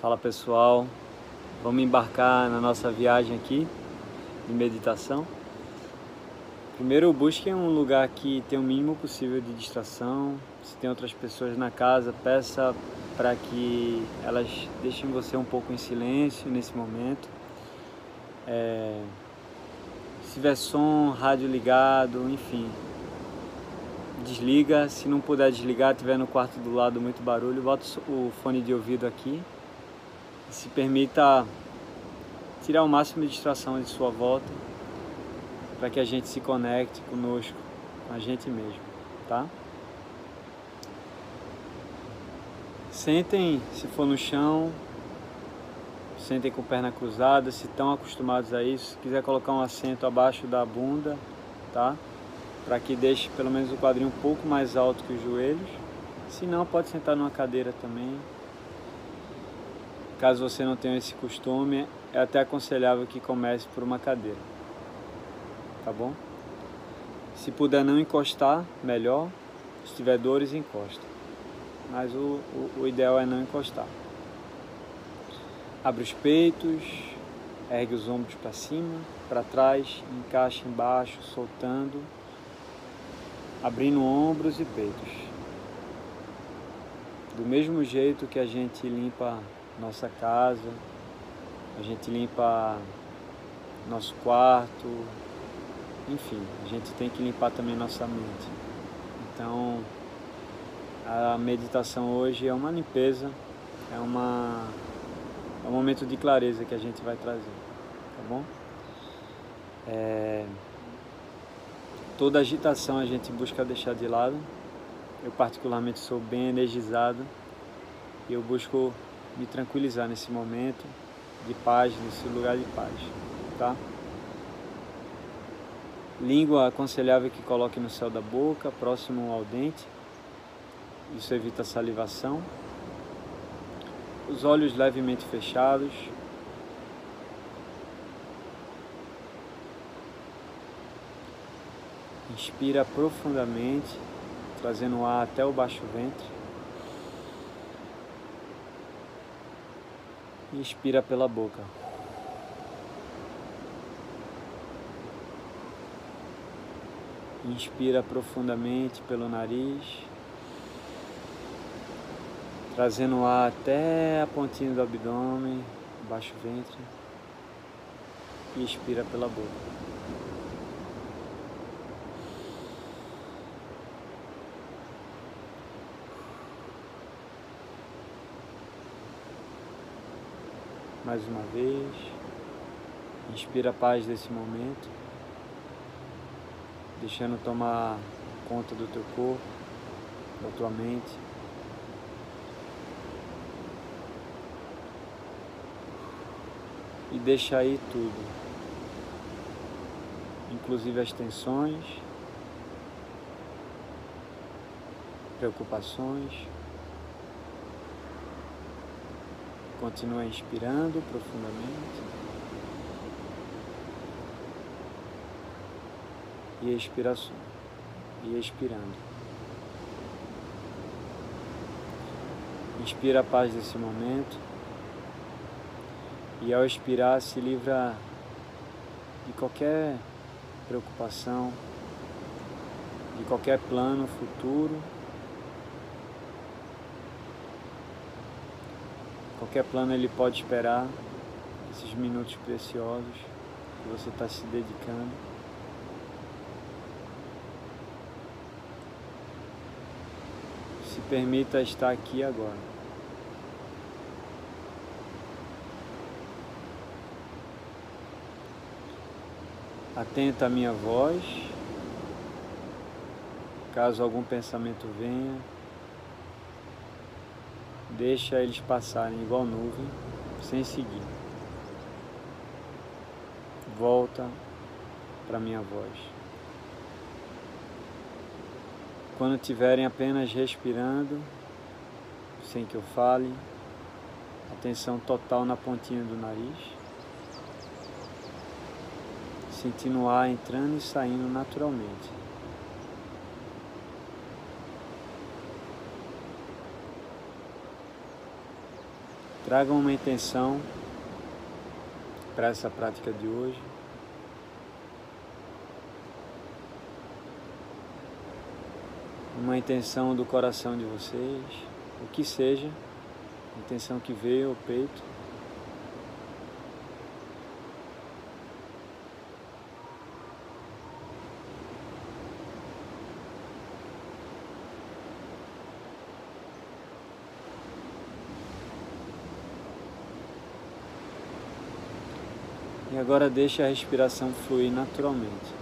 Fala pessoal, vamos embarcar na nossa viagem aqui de meditação. Primeiro busquem um lugar que tenha o mínimo possível de distração. Se tem outras pessoas na casa, peça para que elas deixem você um pouco em silêncio nesse momento. É, se tiver som, rádio ligado, enfim, desliga. Se não puder desligar, tiver no quarto do lado muito barulho, bota o fone de ouvido aqui se permita tirar o máximo de distração de sua volta para que a gente se conecte conosco, com a gente mesmo, tá? Sentem, se for no chão, sentem com perna cruzada, se estão acostumados a isso. Se quiser colocar um assento abaixo da bunda, tá? Para que deixe pelo menos o quadril um pouco mais alto que os joelhos. Se não, pode sentar numa cadeira também, Caso você não tenha esse costume, é até aconselhável que comece por uma cadeira. Tá bom? Se puder não encostar, melhor. Se tiver dores, encosta. Mas o, o, o ideal é não encostar. Abre os peitos, ergue os ombros para cima, para trás, encaixa embaixo, soltando, abrindo ombros e peitos. Do mesmo jeito que a gente limpa nossa casa, a gente limpa nosso quarto, enfim, a gente tem que limpar também nossa mente. Então, a meditação hoje é uma limpeza, é, uma, é um momento de clareza que a gente vai trazer, tá bom? É, toda agitação a gente busca deixar de lado. Eu particularmente sou bem energizado e eu busco me tranquilizar nesse momento de paz, nesse lugar de paz, tá? Língua aconselhável que coloque no céu da boca, próximo ao dente. Isso evita salivação. Os olhos levemente fechados. Inspira profundamente, trazendo o ar até o baixo ventre. Inspira pela boca. Inspira profundamente pelo nariz, trazendo o ar até a pontinha do abdômen, baixo ventre. E expira pela boca. Mais uma vez. Inspira a paz desse momento, deixando tomar conta do teu corpo, da tua mente. E deixa aí tudo, inclusive as tensões, preocupações. Continua inspirando profundamente. E expiração. E expirando. Inspira a paz desse momento. E ao expirar se livra de qualquer preocupação, de qualquer plano futuro Qualquer plano ele pode esperar esses minutos preciosos que você está se dedicando. Se permita estar aqui agora. Atenta à minha voz. Caso algum pensamento venha, Deixa eles passarem igual nuvem, sem seguir. Volta para minha voz. Quando estiverem apenas respirando, sem que eu fale, atenção total na pontinha do nariz, sentindo o ar entrando e saindo naturalmente. Traga uma intenção para essa prática de hoje. Uma intenção do coração de vocês, o que seja, intenção que veio ao peito. E agora deixe a respiração fluir naturalmente.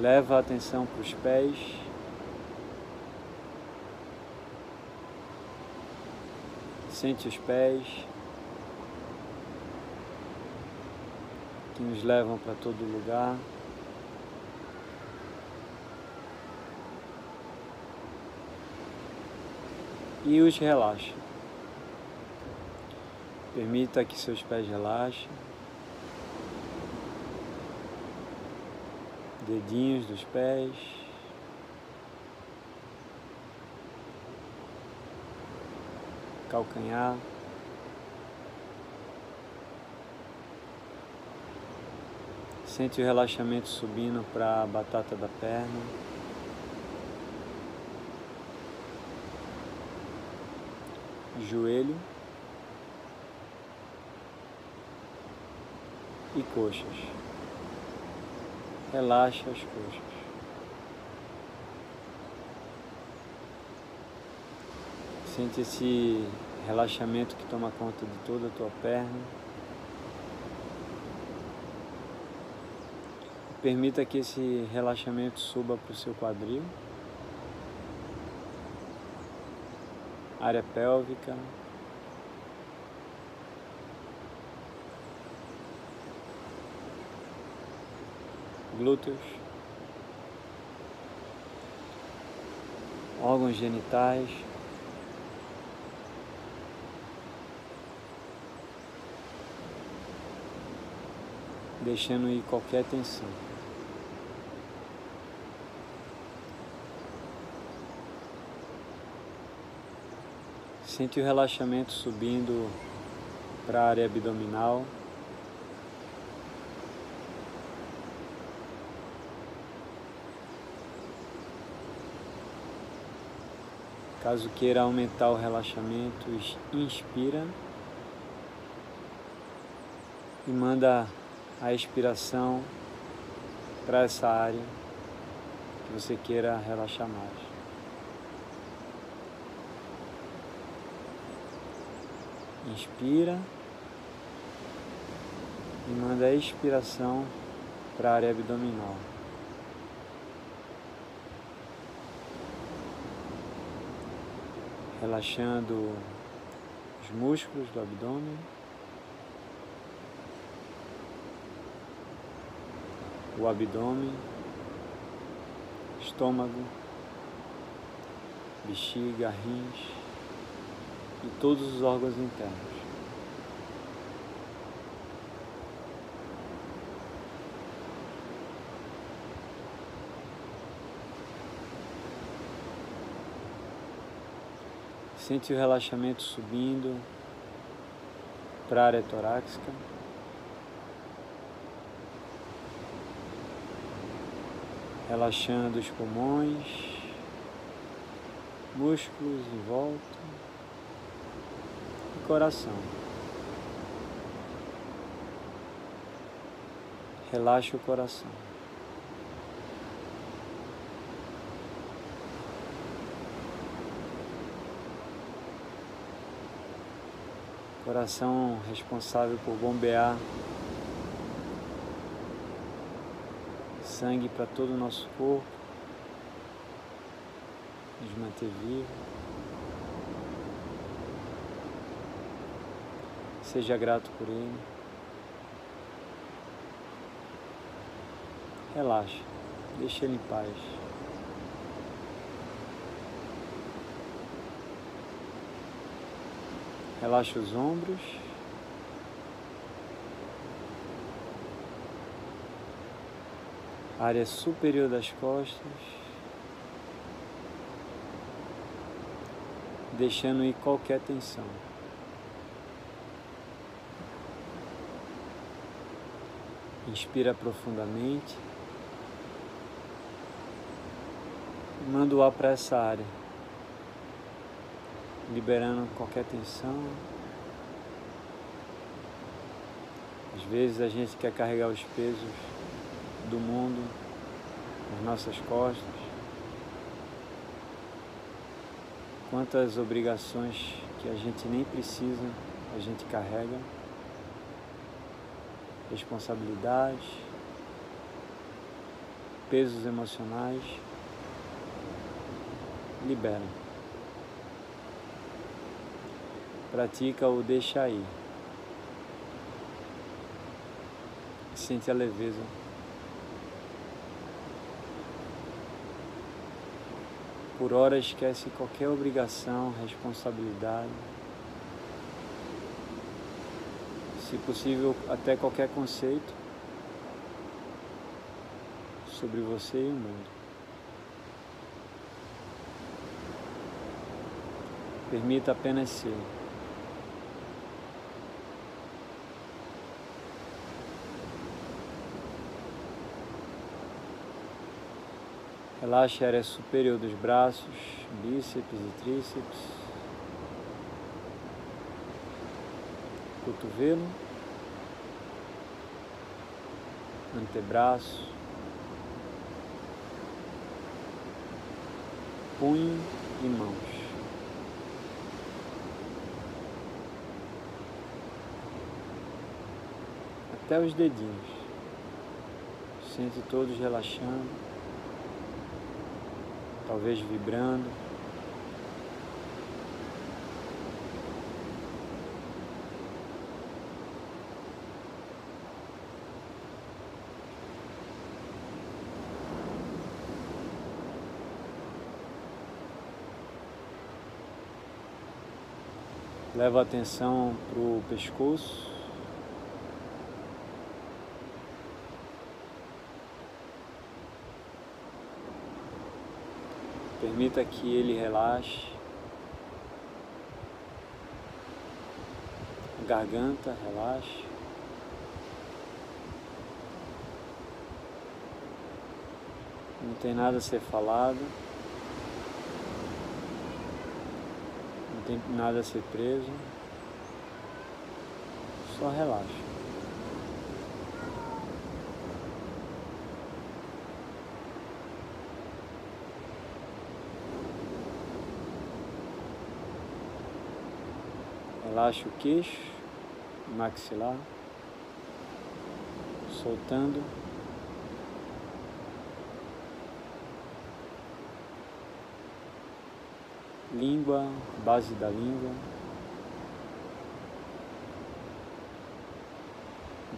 Leva a atenção para os pés. Sente os pés. Que nos levam para todo lugar. E os relaxe. Permita que seus pés relaxem. Dedinhos dos pés. Calcanhar. Sente o relaxamento subindo para a batata da perna. Joelho e coxas. Relaxa as coxas. Sente esse relaxamento que toma conta de toda a tua perna. Permita que esse relaxamento suba para o seu quadril, área pélvica, glúteos, órgãos genitais, deixando ir qualquer tensão. Sente o relaxamento subindo para a área abdominal. Caso queira aumentar o relaxamento, inspira e manda a expiração para essa área que você queira relaxar mais. Inspira e manda a expiração para a área abdominal. Relaxando os músculos do abdômen. O abdômen, estômago, bexiga, rins e todos os órgãos internos. Sente o relaxamento subindo para a área torácica. Relaxando os pulmões, músculos em volta coração. Relaxe o coração. Coração responsável por bombear sangue para todo o nosso corpo, nos manter vivos. Seja grato por ele. Relaxa, deixa ele em paz. Relaxa os ombros. Área superior das costas. Deixando ir qualquer tensão. Inspira profundamente. Manda o ar para essa área, liberando qualquer tensão. Às vezes a gente quer carregar os pesos do mundo nas nossas costas. Quantas obrigações que a gente nem precisa, a gente carrega. Responsabilidades, pesos emocionais. Libera. Pratica o deixa aí. Sente a leveza. Por hora esquece qualquer obrigação, responsabilidade. Se possível, até qualquer conceito sobre você e o mundo. Permita apenas ser. Relaxe a área superior dos braços, bíceps e tríceps, cotovelo, antebraço, punho e mãos. Até os dedinhos. Sente todos relaxando talvez vibrando. Leva a atenção para o pescoço. Permita que ele relaxe. A garganta relaxe. Não tem nada a ser falado. Não tem nada a ser preso. Só relaxa. Relaxa o queixo, maxilar, soltando. Língua, base da língua.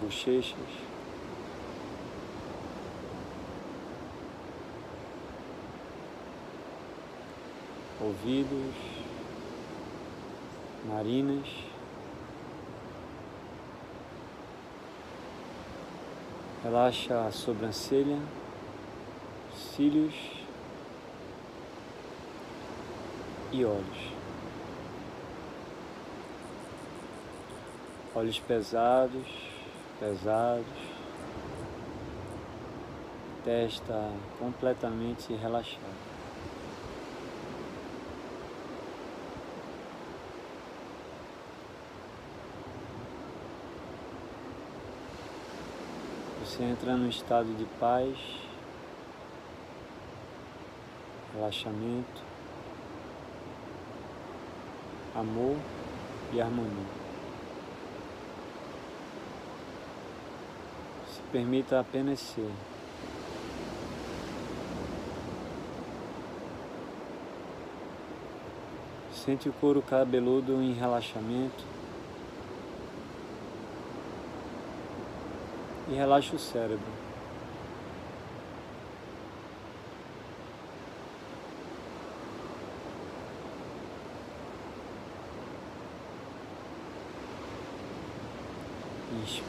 Bochechas. Ouvidos narinas, relaxa a sobrancelha, cílios e olhos. Olhos pesados, pesados, testa completamente relaxada. Você entra num estado de paz, relaxamento, amor e harmonia. Se permita apenas ser. Sente o couro cabeludo em relaxamento. e relaxa o cérebro.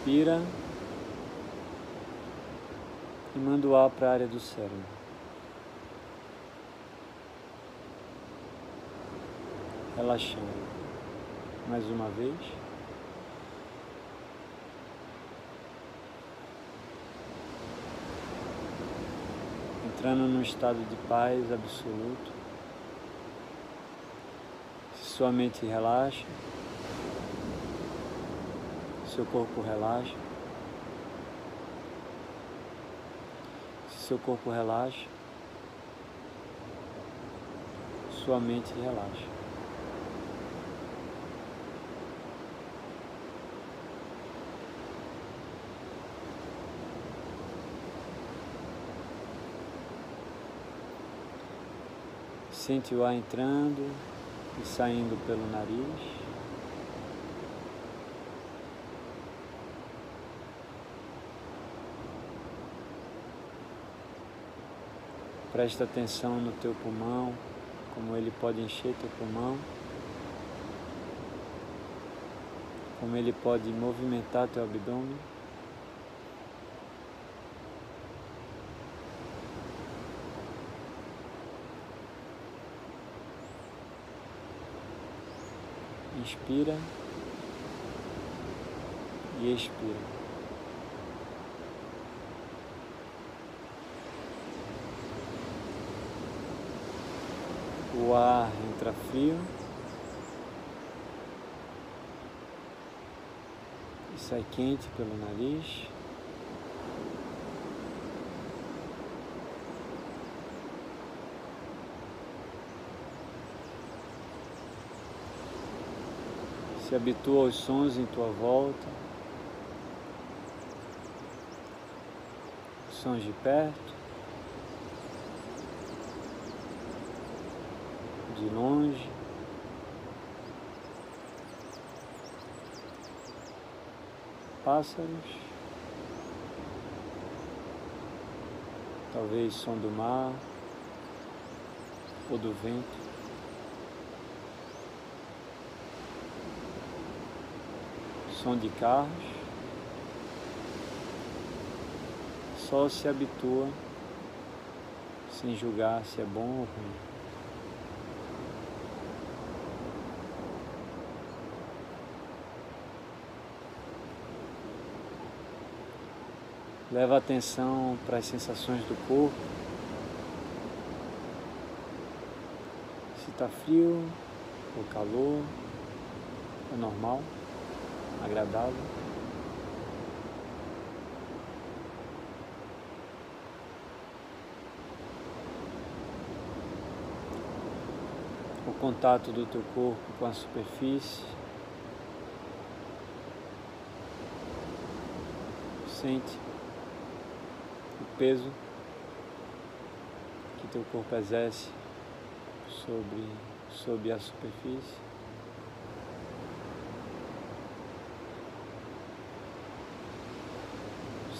Inspira E manda o ar para a área do cérebro. Relaxando. Mais uma vez. Entrando num estado de paz absoluto. Se sua mente relaxa, seu corpo relaxa. seu corpo relaxa, sua mente relaxa. Sente o ar entrando e saindo pelo nariz. Presta atenção no teu pulmão, como ele pode encher teu pulmão, como ele pode movimentar teu abdômen. Inspira e expira. Ar entra frio e sai quente pelo nariz. Se habitua aos sons em tua volta, sons de perto. De longe. Pássaros, talvez som do mar ou do vento. Som de carros, só se habitua sem julgar se é bom ou ruim. Leva atenção para as sensações do corpo. Se está frio ou calor, é normal, agradável. O contato do teu corpo com a superfície. Sente peso que teu corpo exerce sobre, sobre a superfície.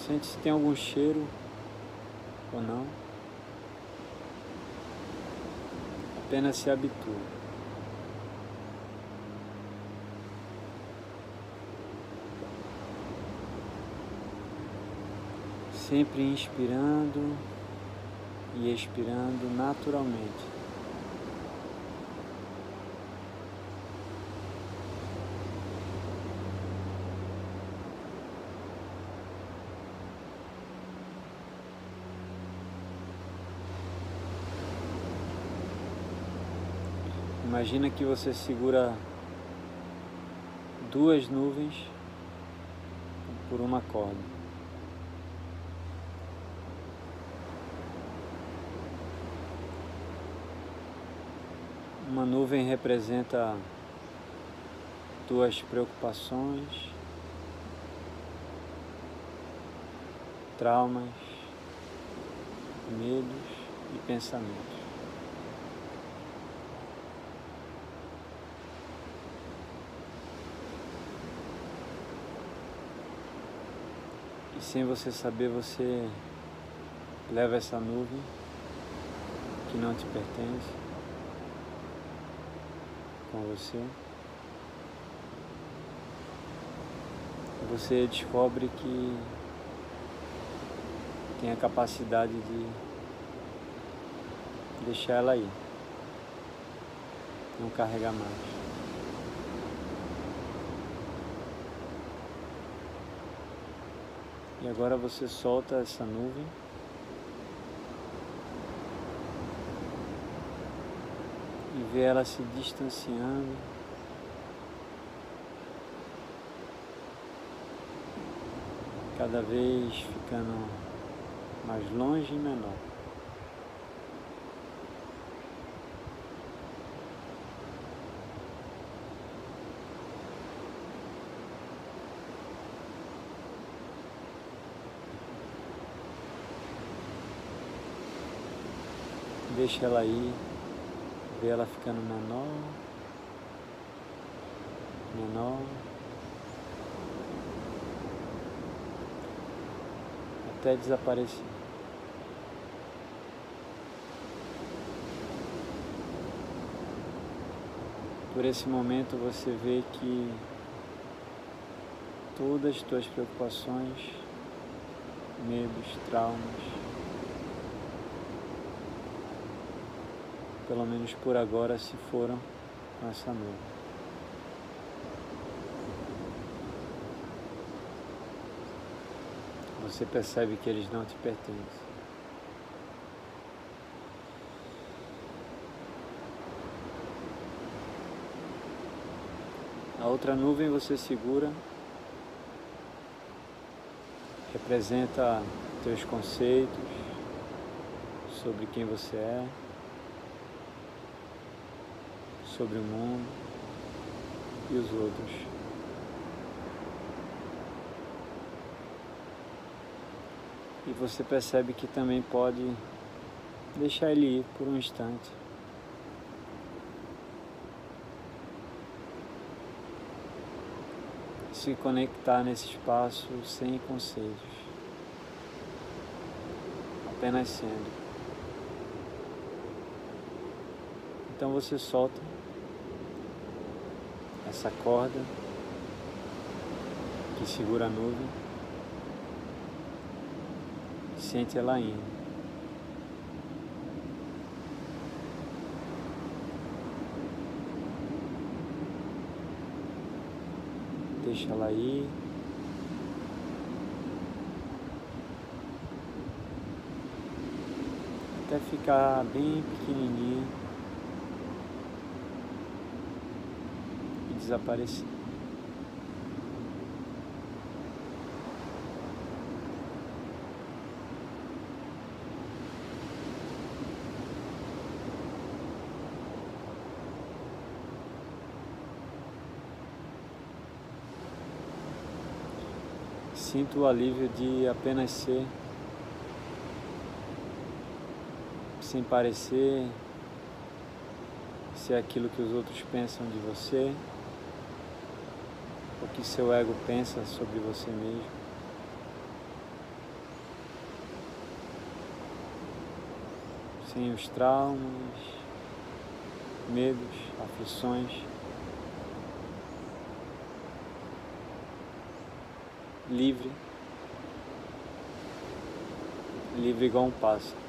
Sente se tem algum cheiro ou não. Apenas se habitua. Sempre inspirando e expirando naturalmente. Imagina que você segura duas nuvens por uma corda. Uma nuvem representa tuas preocupações, traumas, medos e pensamentos. E sem você saber, você leva essa nuvem que não te pertence com você, você descobre que tem a capacidade de deixar ela aí, não carregar mais. E agora você solta essa nuvem. Vê ela se distanciando. Cada vez ficando mais longe e menor. Deixa ela aí, vê ela ficando menor, menor, até desaparecer. Por esse momento você vê que todas as tuas preocupações, medos, traumas, pelo menos por agora, se foram com essa nuvem. Você percebe que eles não te pertencem. A outra nuvem você segura, representa teus conceitos sobre quem você é. Sobre o mundo e os outros. E você percebe que também pode deixar ele ir por um instante. Se conectar nesse espaço sem conceitos, apenas sendo. Então você solta essa corda que segura a nuvem, sente ela indo. Deixa ela ir. Até ficar bem pequenininha. Desaparecer. Sinto o alívio de apenas ser, sem parecer ser aquilo que os outros pensam de você que seu ego pensa sobre você mesmo. Sem os traumas, medos, aflições. Livre. Livre igual um pássaro.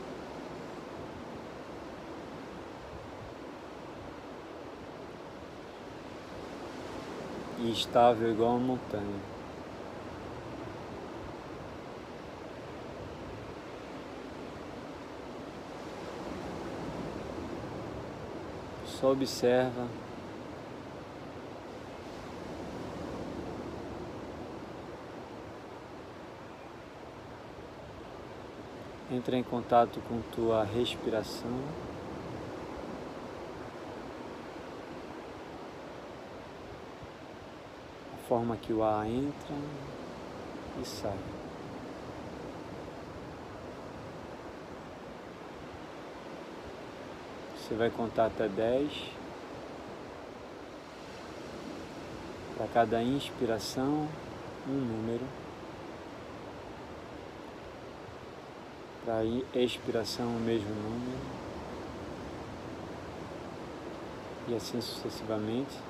Estável igual uma montanha. Só observa entra em contato com tua respiração. Forma que o ar entra e sai. Você vai contar até 10. Para cada inspiração, um número. Para expiração, o mesmo número. E assim sucessivamente.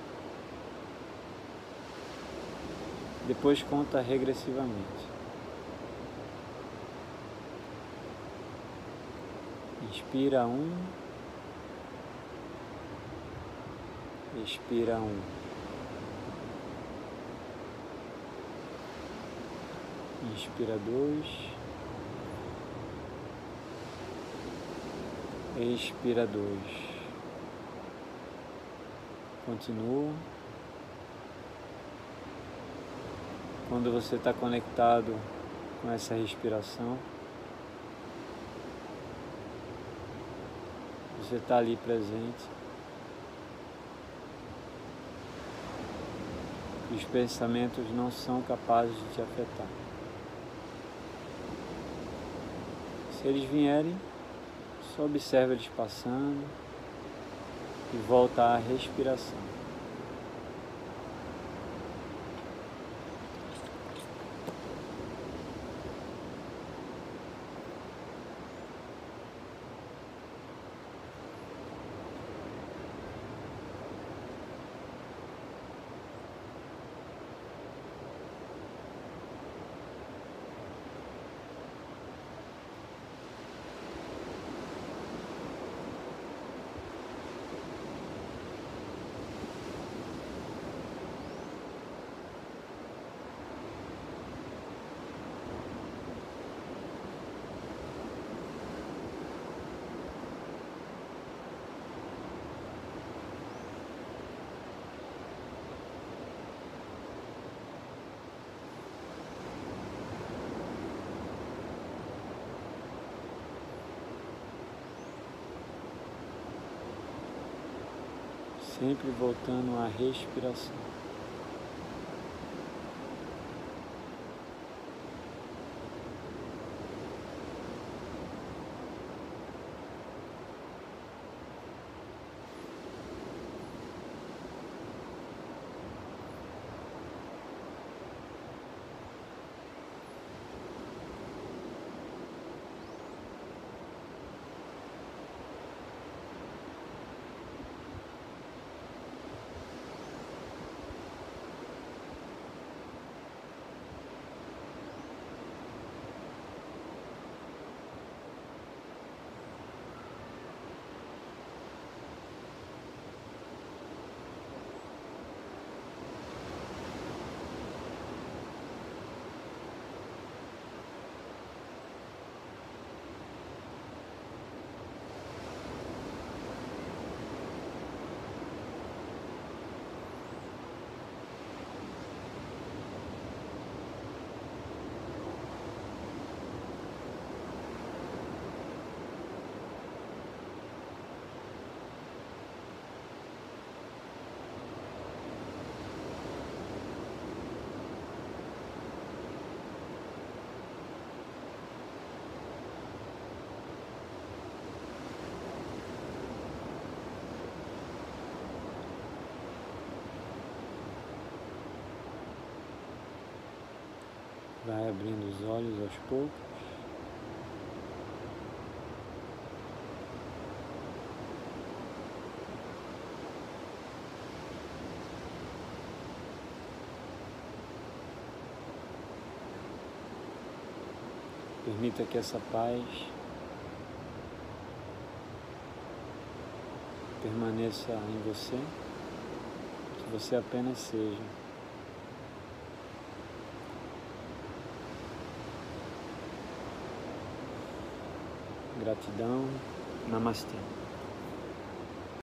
Depois conta regressivamente. Inspira um, expira um. Inspira dois, expira dois. Continua. Quando você está conectado com essa respiração, você está ali presente. Os pensamentos não são capazes de te afetar. Se eles vierem, só observa eles passando e volta à respiração. Sempre voltando à respiração. Vai abrindo os olhos aos poucos. Permita que essa paz permaneça em você, que você apenas seja. Gratidão. Namastê.